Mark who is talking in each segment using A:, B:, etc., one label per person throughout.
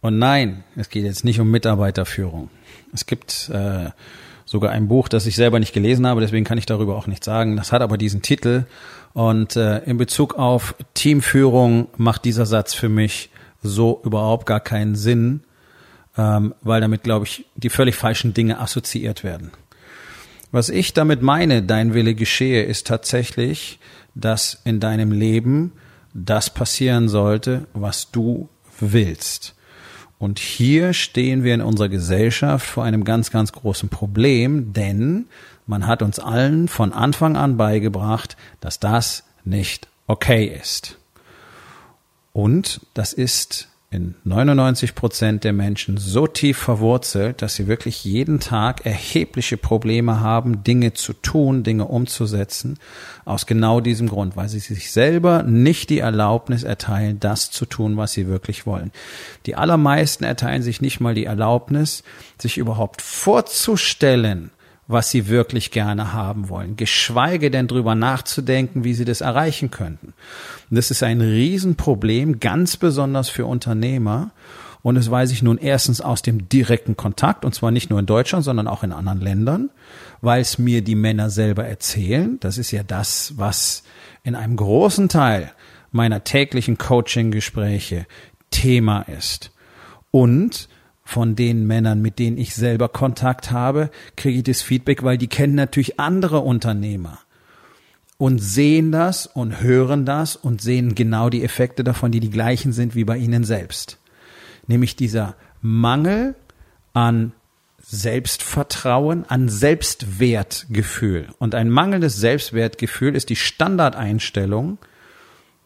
A: Und nein, es geht jetzt nicht um Mitarbeiterführung. Es gibt äh, sogar ein Buch, das ich selber nicht gelesen habe, deswegen kann ich darüber auch nichts sagen. Das hat aber diesen Titel. Und äh, in Bezug auf Teamführung macht dieser Satz für mich so überhaupt gar keinen Sinn, ähm, weil damit, glaube ich, die völlig falschen Dinge assoziiert werden. Was ich damit meine, dein Wille geschehe, ist tatsächlich, dass in deinem Leben das passieren sollte, was du willst. Und hier stehen wir in unserer Gesellschaft vor einem ganz, ganz großen Problem, denn man hat uns allen von Anfang an beigebracht, dass das nicht okay ist. Und das ist in 99 Prozent der Menschen so tief verwurzelt, dass sie wirklich jeden Tag erhebliche Probleme haben, Dinge zu tun, Dinge umzusetzen, aus genau diesem Grund, weil sie sich selber nicht die Erlaubnis erteilen, das zu tun, was sie wirklich wollen. Die allermeisten erteilen sich nicht mal die Erlaubnis, sich überhaupt vorzustellen, was sie wirklich gerne haben wollen, geschweige denn drüber nachzudenken, wie sie das erreichen könnten. Und das ist ein Riesenproblem, ganz besonders für Unternehmer. Und das weiß ich nun erstens aus dem direkten Kontakt, und zwar nicht nur in Deutschland, sondern auch in anderen Ländern, weil es mir die Männer selber erzählen. Das ist ja das, was in einem großen Teil meiner täglichen Coaching-Gespräche Thema ist. Und von den Männern, mit denen ich selber Kontakt habe, kriege ich das Feedback, weil die kennen natürlich andere Unternehmer und sehen das und hören das und sehen genau die Effekte davon, die die gleichen sind wie bei ihnen selbst. Nämlich dieser Mangel an Selbstvertrauen, an Selbstwertgefühl. Und ein mangelndes Selbstwertgefühl ist die Standardeinstellung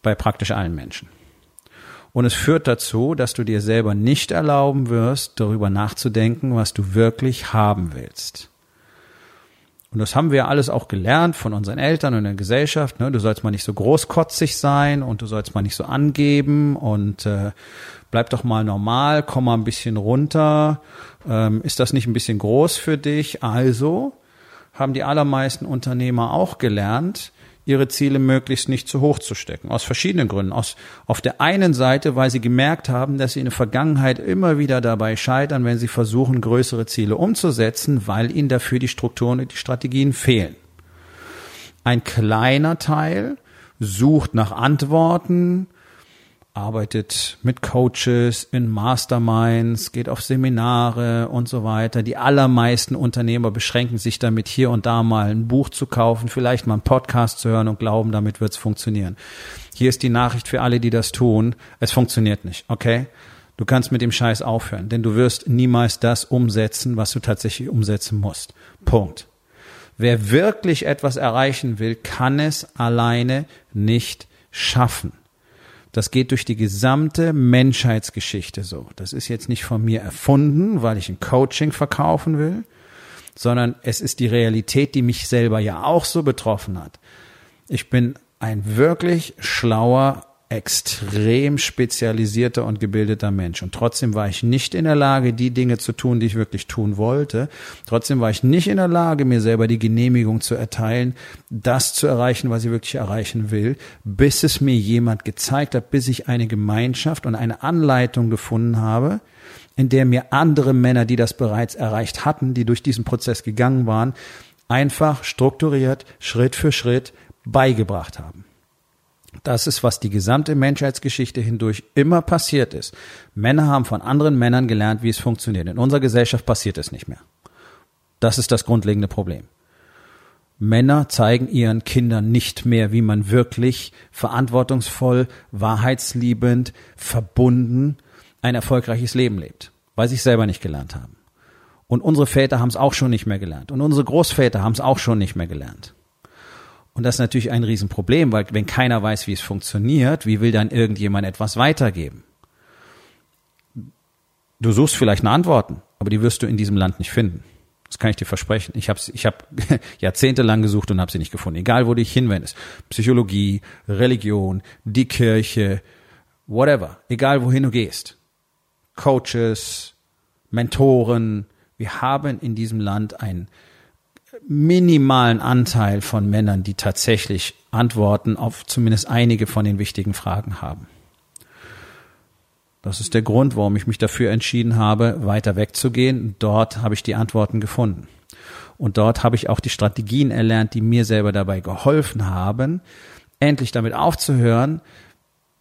A: bei praktisch allen Menschen. Und es führt dazu, dass du dir selber nicht erlauben wirst, darüber nachzudenken, was du wirklich haben willst. Und das haben wir alles auch gelernt von unseren Eltern und der Gesellschaft. Ne? Du sollst mal nicht so großkotzig sein und du sollst mal nicht so angeben und äh, bleib doch mal normal, komm mal ein bisschen runter. Ähm, ist das nicht ein bisschen groß für dich? Also haben die allermeisten Unternehmer auch gelernt, ihre Ziele möglichst nicht zu hoch zu stecken. Aus verschiedenen Gründen. Aus, auf der einen Seite, weil sie gemerkt haben, dass sie in der Vergangenheit immer wieder dabei scheitern, wenn sie versuchen, größere Ziele umzusetzen, weil ihnen dafür die Strukturen und die Strategien fehlen. Ein kleiner Teil sucht nach Antworten, arbeitet mit Coaches in Masterminds, geht auf Seminare und so weiter. Die allermeisten Unternehmer beschränken sich damit, hier und da mal ein Buch zu kaufen, vielleicht mal einen Podcast zu hören und glauben, damit wird's funktionieren. Hier ist die Nachricht für alle, die das tun. Es funktioniert nicht, okay? Du kannst mit dem Scheiß aufhören, denn du wirst niemals das umsetzen, was du tatsächlich umsetzen musst. Punkt. Wer wirklich etwas erreichen will, kann es alleine nicht schaffen. Das geht durch die gesamte Menschheitsgeschichte so. Das ist jetzt nicht von mir erfunden, weil ich ein Coaching verkaufen will, sondern es ist die Realität, die mich selber ja auch so betroffen hat. Ich bin ein wirklich schlauer, extrem spezialisierter und gebildeter Mensch. Und trotzdem war ich nicht in der Lage, die Dinge zu tun, die ich wirklich tun wollte. Trotzdem war ich nicht in der Lage, mir selber die Genehmigung zu erteilen, das zu erreichen, was ich wirklich erreichen will, bis es mir jemand gezeigt hat, bis ich eine Gemeinschaft und eine Anleitung gefunden habe, in der mir andere Männer, die das bereits erreicht hatten, die durch diesen Prozess gegangen waren, einfach strukturiert, Schritt für Schritt beigebracht haben. Das ist, was die gesamte Menschheitsgeschichte hindurch immer passiert ist. Männer haben von anderen Männern gelernt, wie es funktioniert. In unserer Gesellschaft passiert es nicht mehr. Das ist das grundlegende Problem. Männer zeigen ihren Kindern nicht mehr, wie man wirklich verantwortungsvoll, wahrheitsliebend, verbunden ein erfolgreiches Leben lebt, weil sie es selber nicht gelernt haben. Und unsere Väter haben es auch schon nicht mehr gelernt. Und unsere Großväter haben es auch schon nicht mehr gelernt. Und das ist natürlich ein Riesenproblem, weil wenn keiner weiß, wie es funktioniert, wie will dann irgendjemand etwas weitergeben? Du suchst vielleicht nach Antworten, aber die wirst du in diesem Land nicht finden. Das kann ich dir versprechen. Ich habe ich hab jahrzehntelang gesucht und habe sie nicht gefunden. Egal, wo du dich hinwendest. Psychologie, Religion, die Kirche, whatever. Egal, wohin du gehst. Coaches, Mentoren. Wir haben in diesem Land einen minimalen Anteil von Männern, die tatsächlich Antworten auf zumindest einige von den wichtigen Fragen haben. Das ist der Grund, warum ich mich dafür entschieden habe, weiter wegzugehen. Dort habe ich die Antworten gefunden. Und dort habe ich auch die Strategien erlernt, die mir selber dabei geholfen haben, endlich damit aufzuhören,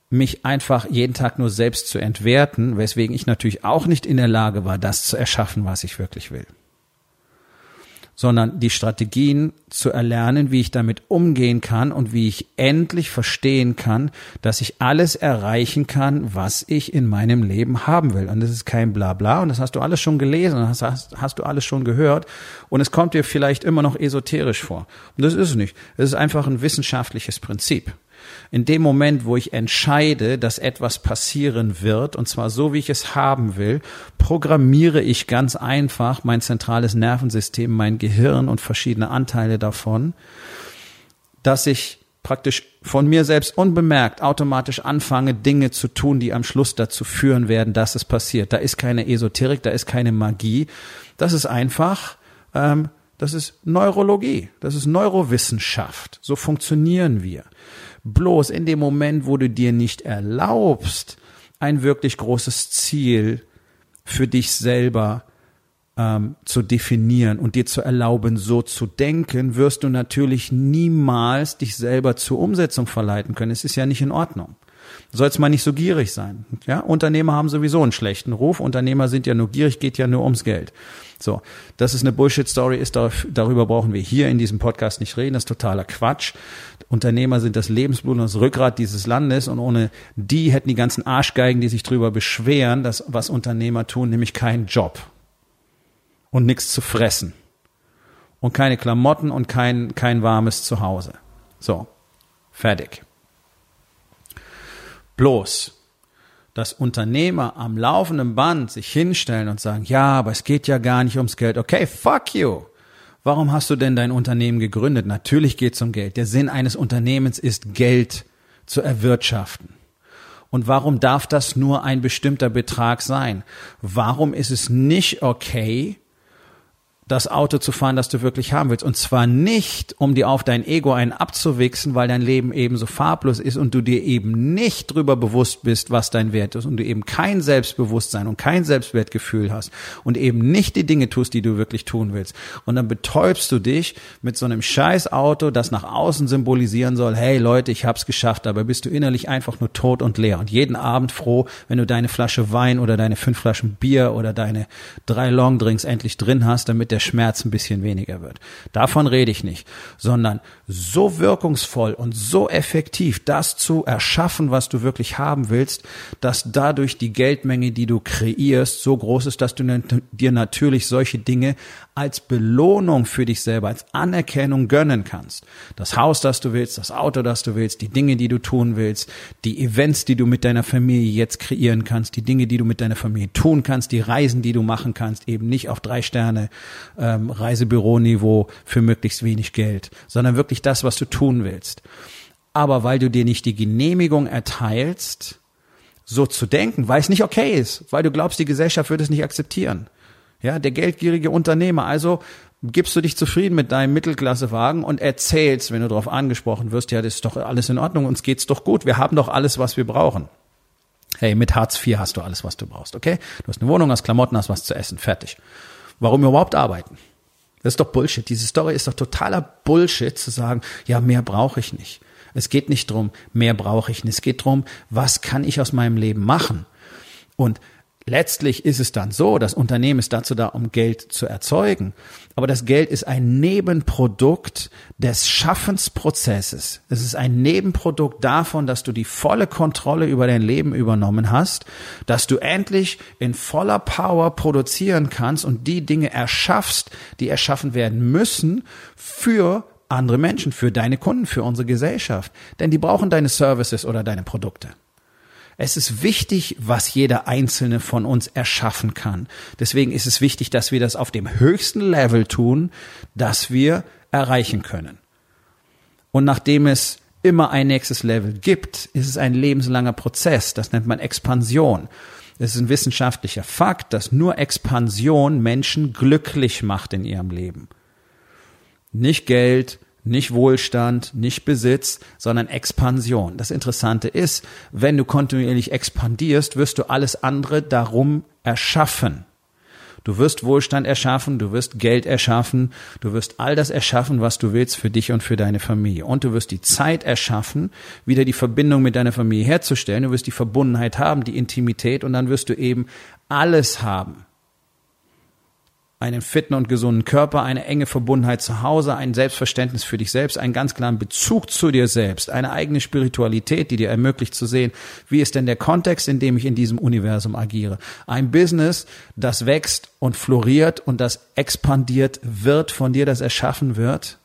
A: mich einfach jeden Tag nur selbst zu entwerten, weswegen ich natürlich auch nicht in der Lage war, das zu erschaffen, was ich wirklich will sondern die Strategien zu erlernen, wie ich damit umgehen kann und wie ich endlich verstehen kann, dass ich alles erreichen kann, was ich in meinem Leben haben will. Und das ist kein Blabla und das hast du alles schon gelesen, das hast, hast du alles schon gehört und es kommt dir vielleicht immer noch esoterisch vor. Und das ist es nicht. Es ist einfach ein wissenschaftliches Prinzip. In dem Moment, wo ich entscheide, dass etwas passieren wird, und zwar so, wie ich es haben will, programmiere ich ganz einfach mein zentrales Nervensystem, mein Gehirn und verschiedene Anteile davon, dass ich praktisch von mir selbst unbemerkt automatisch anfange, Dinge zu tun, die am Schluss dazu führen werden, dass es passiert. Da ist keine Esoterik, da ist keine Magie. Das ist einfach, ähm, das ist Neurologie, das ist Neurowissenschaft. So funktionieren wir. Bloß in dem Moment, wo du dir nicht erlaubst, ein wirklich großes Ziel für dich selber ähm, zu definieren und dir zu erlauben, so zu denken, wirst du natürlich niemals dich selber zur Umsetzung verleiten können. Es ist ja nicht in Ordnung. Du sollst mal nicht so gierig sein. Ja, Unternehmer haben sowieso einen schlechten Ruf. Unternehmer sind ja nur gierig, geht ja nur ums Geld. So, das ist eine Bullshit-Story, ist darüber brauchen wir hier in diesem Podcast nicht reden, das ist totaler Quatsch. Unternehmer sind das Lebensblut und das Rückgrat dieses Landes und ohne die hätten die ganzen Arschgeigen, die sich drüber beschweren, dass was Unternehmer tun, nämlich keinen Job und nichts zu fressen und keine Klamotten und kein, kein warmes Zuhause. So, fertig. Bloß, dass Unternehmer am laufenden Band sich hinstellen und sagen, ja, aber es geht ja gar nicht ums Geld. Okay, fuck you. Warum hast du denn dein Unternehmen gegründet? Natürlich geht es um Geld. Der Sinn eines Unternehmens ist, Geld zu erwirtschaften. Und warum darf das nur ein bestimmter Betrag sein? Warum ist es nicht okay, das Auto zu fahren, das du wirklich haben willst. Und zwar nicht, um dir auf dein Ego einen abzuwichsen, weil dein Leben eben so farblos ist und du dir eben nicht drüber bewusst bist, was dein Wert ist und du eben kein Selbstbewusstsein und kein Selbstwertgefühl hast und eben nicht die Dinge tust, die du wirklich tun willst. Und dann betäubst du dich mit so einem scheiß Auto, das nach außen symbolisieren soll, hey Leute, ich hab's geschafft, aber bist du innerlich einfach nur tot und leer und jeden Abend froh, wenn du deine Flasche Wein oder deine fünf Flaschen Bier oder deine drei Longdrinks endlich drin hast, damit der der Schmerz ein bisschen weniger wird. Davon rede ich nicht, sondern so wirkungsvoll und so effektiv das zu erschaffen, was du wirklich haben willst, dass dadurch die Geldmenge, die du kreierst, so groß ist, dass du dir natürlich solche Dinge als Belohnung für dich selber, als Anerkennung gönnen kannst. Das Haus, das du willst, das Auto, das du willst, die Dinge, die du tun willst, die Events, die du mit deiner Familie jetzt kreieren kannst, die Dinge, die du mit deiner Familie tun kannst, die Reisen, die du machen kannst, eben nicht auf drei Sterne ähm, Reisebüroniveau für möglichst wenig Geld, sondern wirklich das, was du tun willst. Aber weil du dir nicht die Genehmigung erteilst, so zu denken, weil es nicht okay ist, weil du glaubst, die Gesellschaft würde es nicht akzeptieren. Ja, der geldgierige Unternehmer. Also gibst du dich zufrieden mit deinem Mittelklassewagen und erzählst, wenn du darauf angesprochen wirst, ja, das ist doch alles in Ordnung, uns geht's doch gut, wir haben doch alles, was wir brauchen. Hey, mit Hartz IV hast du alles, was du brauchst, okay? Du hast eine Wohnung, hast Klamotten, hast was zu essen, fertig. Warum überhaupt arbeiten? Das ist doch Bullshit. Diese Story ist doch totaler Bullshit zu sagen, ja, mehr brauche ich nicht. Es geht nicht drum, mehr brauche ich nicht. Es geht drum, was kann ich aus meinem Leben machen? Und Letztlich ist es dann so, das Unternehmen ist dazu da, um Geld zu erzeugen. Aber das Geld ist ein Nebenprodukt des Schaffensprozesses. Es ist ein Nebenprodukt davon, dass du die volle Kontrolle über dein Leben übernommen hast, dass du endlich in voller Power produzieren kannst und die Dinge erschaffst, die erschaffen werden müssen für andere Menschen, für deine Kunden, für unsere Gesellschaft. Denn die brauchen deine Services oder deine Produkte. Es ist wichtig, was jeder einzelne von uns erschaffen kann. Deswegen ist es wichtig, dass wir das auf dem höchsten Level tun, das wir erreichen können. Und nachdem es immer ein nächstes Level gibt, ist es ein lebenslanger Prozess. Das nennt man Expansion. Es ist ein wissenschaftlicher Fakt, dass nur Expansion Menschen glücklich macht in ihrem Leben. Nicht Geld, nicht Wohlstand, nicht Besitz, sondern Expansion. Das Interessante ist, wenn du kontinuierlich expandierst, wirst du alles andere darum erschaffen. Du wirst Wohlstand erschaffen, du wirst Geld erschaffen, du wirst all das erschaffen, was du willst für dich und für deine Familie. Und du wirst die Zeit erschaffen, wieder die Verbindung mit deiner Familie herzustellen. Du wirst die Verbundenheit haben, die Intimität und dann wirst du eben alles haben einen fitten und gesunden Körper, eine enge Verbundenheit zu Hause, ein Selbstverständnis für dich selbst, einen ganz klaren Bezug zu dir selbst, eine eigene Spiritualität, die dir ermöglicht zu sehen, wie ist denn der Kontext, in dem ich in diesem Universum agiere. Ein Business, das wächst und floriert und das expandiert wird von dir, das erschaffen wird.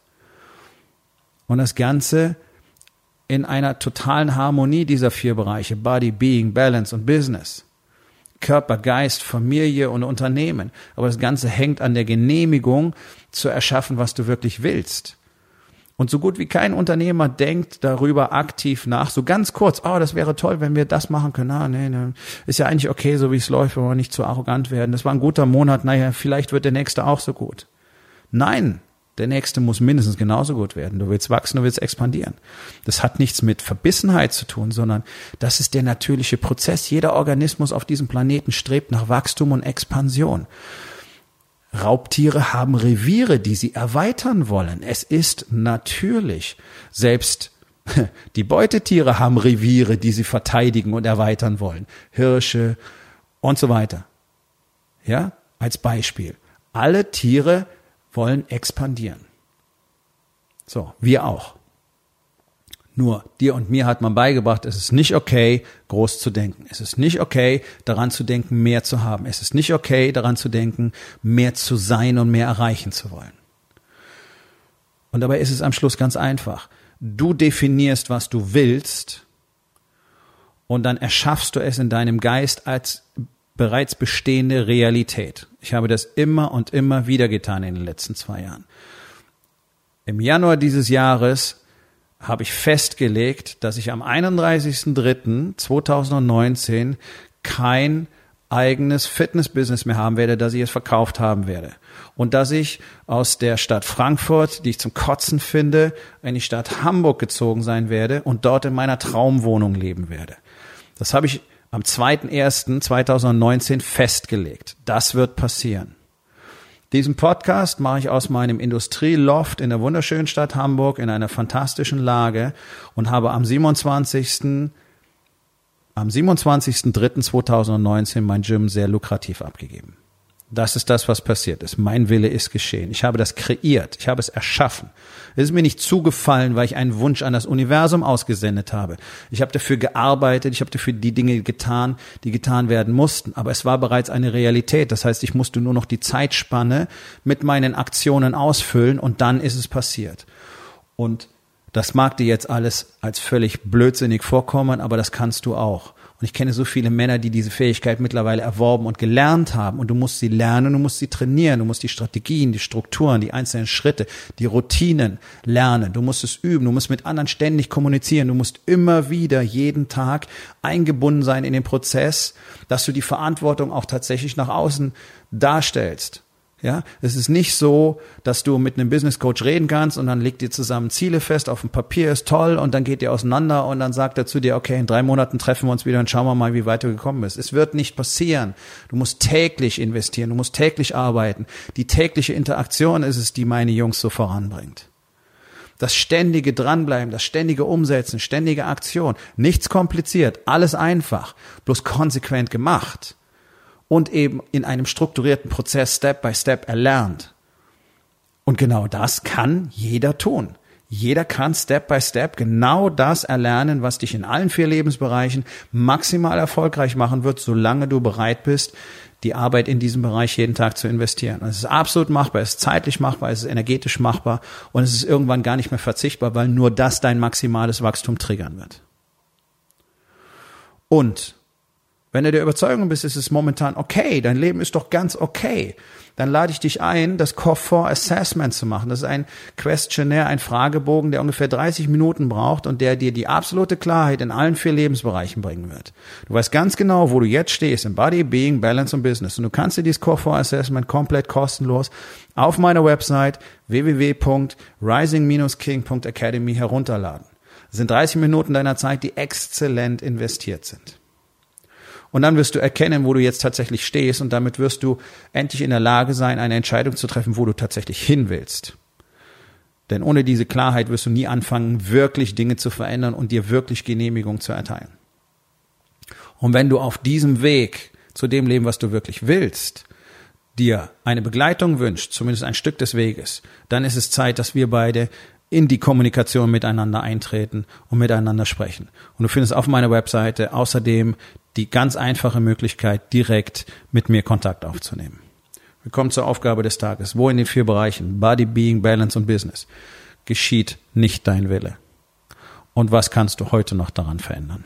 A: Und das Ganze in einer totalen Harmonie dieser vier Bereiche, Body, Being, Balance und Business. Körper, Geist, Familie und Unternehmen. Aber das Ganze hängt an der Genehmigung zu erschaffen, was du wirklich willst. Und so gut wie kein Unternehmer denkt darüber aktiv nach, so ganz kurz, oh, das wäre toll, wenn wir das machen können. Ah, nee, nee, ist ja eigentlich okay, so wie es läuft, wenn wir nicht zu arrogant werden. Das war ein guter Monat, naja, vielleicht wird der nächste auch so gut. Nein, der nächste muss mindestens genauso gut werden. Du willst wachsen, du willst expandieren. Das hat nichts mit Verbissenheit zu tun, sondern das ist der natürliche Prozess. Jeder Organismus auf diesem Planeten strebt nach Wachstum und Expansion. Raubtiere haben Reviere, die sie erweitern wollen. Es ist natürlich. Selbst die Beutetiere haben Reviere, die sie verteidigen und erweitern wollen. Hirsche und so weiter. Ja, als Beispiel. Alle Tiere wollen expandieren. So, wir auch. Nur dir und mir hat man beigebracht, es ist nicht okay, groß zu denken. Es ist nicht okay, daran zu denken, mehr zu haben. Es ist nicht okay, daran zu denken, mehr zu sein und mehr erreichen zu wollen. Und dabei ist es am Schluss ganz einfach. Du definierst, was du willst, und dann erschaffst du es in deinem Geist als bereits bestehende Realität. Ich habe das immer und immer wieder getan in den letzten zwei Jahren. Im Januar dieses Jahres habe ich festgelegt, dass ich am 31.03.2019 kein eigenes Fitnessbusiness mehr haben werde, dass ich es verkauft haben werde. Und dass ich aus der Stadt Frankfurt, die ich zum Kotzen finde, in die Stadt Hamburg gezogen sein werde und dort in meiner Traumwohnung leben werde. Das habe ich am 2.1.2019 festgelegt. Das wird passieren. Diesen Podcast mache ich aus meinem Industrieloft in der wunderschönen Stadt Hamburg in einer fantastischen Lage und habe am 27. am 27.03.2019 mein Gym sehr lukrativ abgegeben. Das ist das, was passiert ist. Mein Wille ist geschehen. Ich habe das kreiert. Ich habe es erschaffen. Es ist mir nicht zugefallen, weil ich einen Wunsch an das Universum ausgesendet habe. Ich habe dafür gearbeitet. Ich habe dafür die Dinge getan, die getan werden mussten. Aber es war bereits eine Realität. Das heißt, ich musste nur noch die Zeitspanne mit meinen Aktionen ausfüllen und dann ist es passiert. Und das mag dir jetzt alles als völlig blödsinnig vorkommen, aber das kannst du auch. Und ich kenne so viele Männer, die diese Fähigkeit mittlerweile erworben und gelernt haben. Und du musst sie lernen, du musst sie trainieren, du musst die Strategien, die Strukturen, die einzelnen Schritte, die Routinen lernen. Du musst es üben, du musst mit anderen ständig kommunizieren, du musst immer wieder jeden Tag eingebunden sein in den Prozess, dass du die Verantwortung auch tatsächlich nach außen darstellst. Ja, es ist nicht so, dass du mit einem Business Coach reden kannst und dann legt ihr zusammen Ziele fest auf dem Papier, ist toll und dann geht ihr auseinander und dann sagt er zu dir, okay, in drei Monaten treffen wir uns wieder und schauen wir mal, wie weit du gekommen bist. Es wird nicht passieren. Du musst täglich investieren, du musst täglich arbeiten. Die tägliche Interaktion ist es, die meine Jungs so voranbringt. Das ständige Dranbleiben, das ständige Umsetzen, ständige Aktion. Nichts kompliziert, alles einfach, bloß konsequent gemacht und eben in einem strukturierten Prozess Step by Step erlernt. Und genau das kann jeder tun. Jeder kann Step by Step genau das erlernen, was dich in allen vier Lebensbereichen maximal erfolgreich machen wird, solange du bereit bist, die Arbeit in diesem Bereich jeden Tag zu investieren. Und es ist absolut machbar, es ist zeitlich machbar, es ist energetisch machbar und es ist irgendwann gar nicht mehr verzichtbar, weil nur das dein maximales Wachstum triggern wird. Und wenn du der Überzeugung bist, es ist momentan okay, dein Leben ist doch ganz okay, dann lade ich dich ein, das Core Assessment zu machen. Das ist ein Questionnaire, ein Fragebogen, der ungefähr 30 Minuten braucht und der dir die absolute Klarheit in allen vier Lebensbereichen bringen wird. Du weißt ganz genau, wo du jetzt stehst, im Body, Being, Balance und Business. Und du kannst dir dieses Core Assessment komplett kostenlos auf meiner Website www.rising-king.academy herunterladen. Das sind 30 Minuten deiner Zeit, die exzellent investiert sind. Und dann wirst du erkennen, wo du jetzt tatsächlich stehst und damit wirst du endlich in der Lage sein, eine Entscheidung zu treffen, wo du tatsächlich hin willst. Denn ohne diese Klarheit wirst du nie anfangen, wirklich Dinge zu verändern und dir wirklich Genehmigung zu erteilen. Und wenn du auf diesem Weg zu dem Leben, was du wirklich willst, dir eine Begleitung wünscht, zumindest ein Stück des Weges, dann ist es Zeit, dass wir beide in die Kommunikation miteinander eintreten und miteinander sprechen. Und du findest auf meiner Webseite außerdem die ganz einfache Möglichkeit, direkt mit mir Kontakt aufzunehmen. Wir kommen zur Aufgabe des Tages. Wo in den vier Bereichen Body, Being, Balance und Business geschieht nicht dein Wille? Und was kannst du heute noch daran verändern?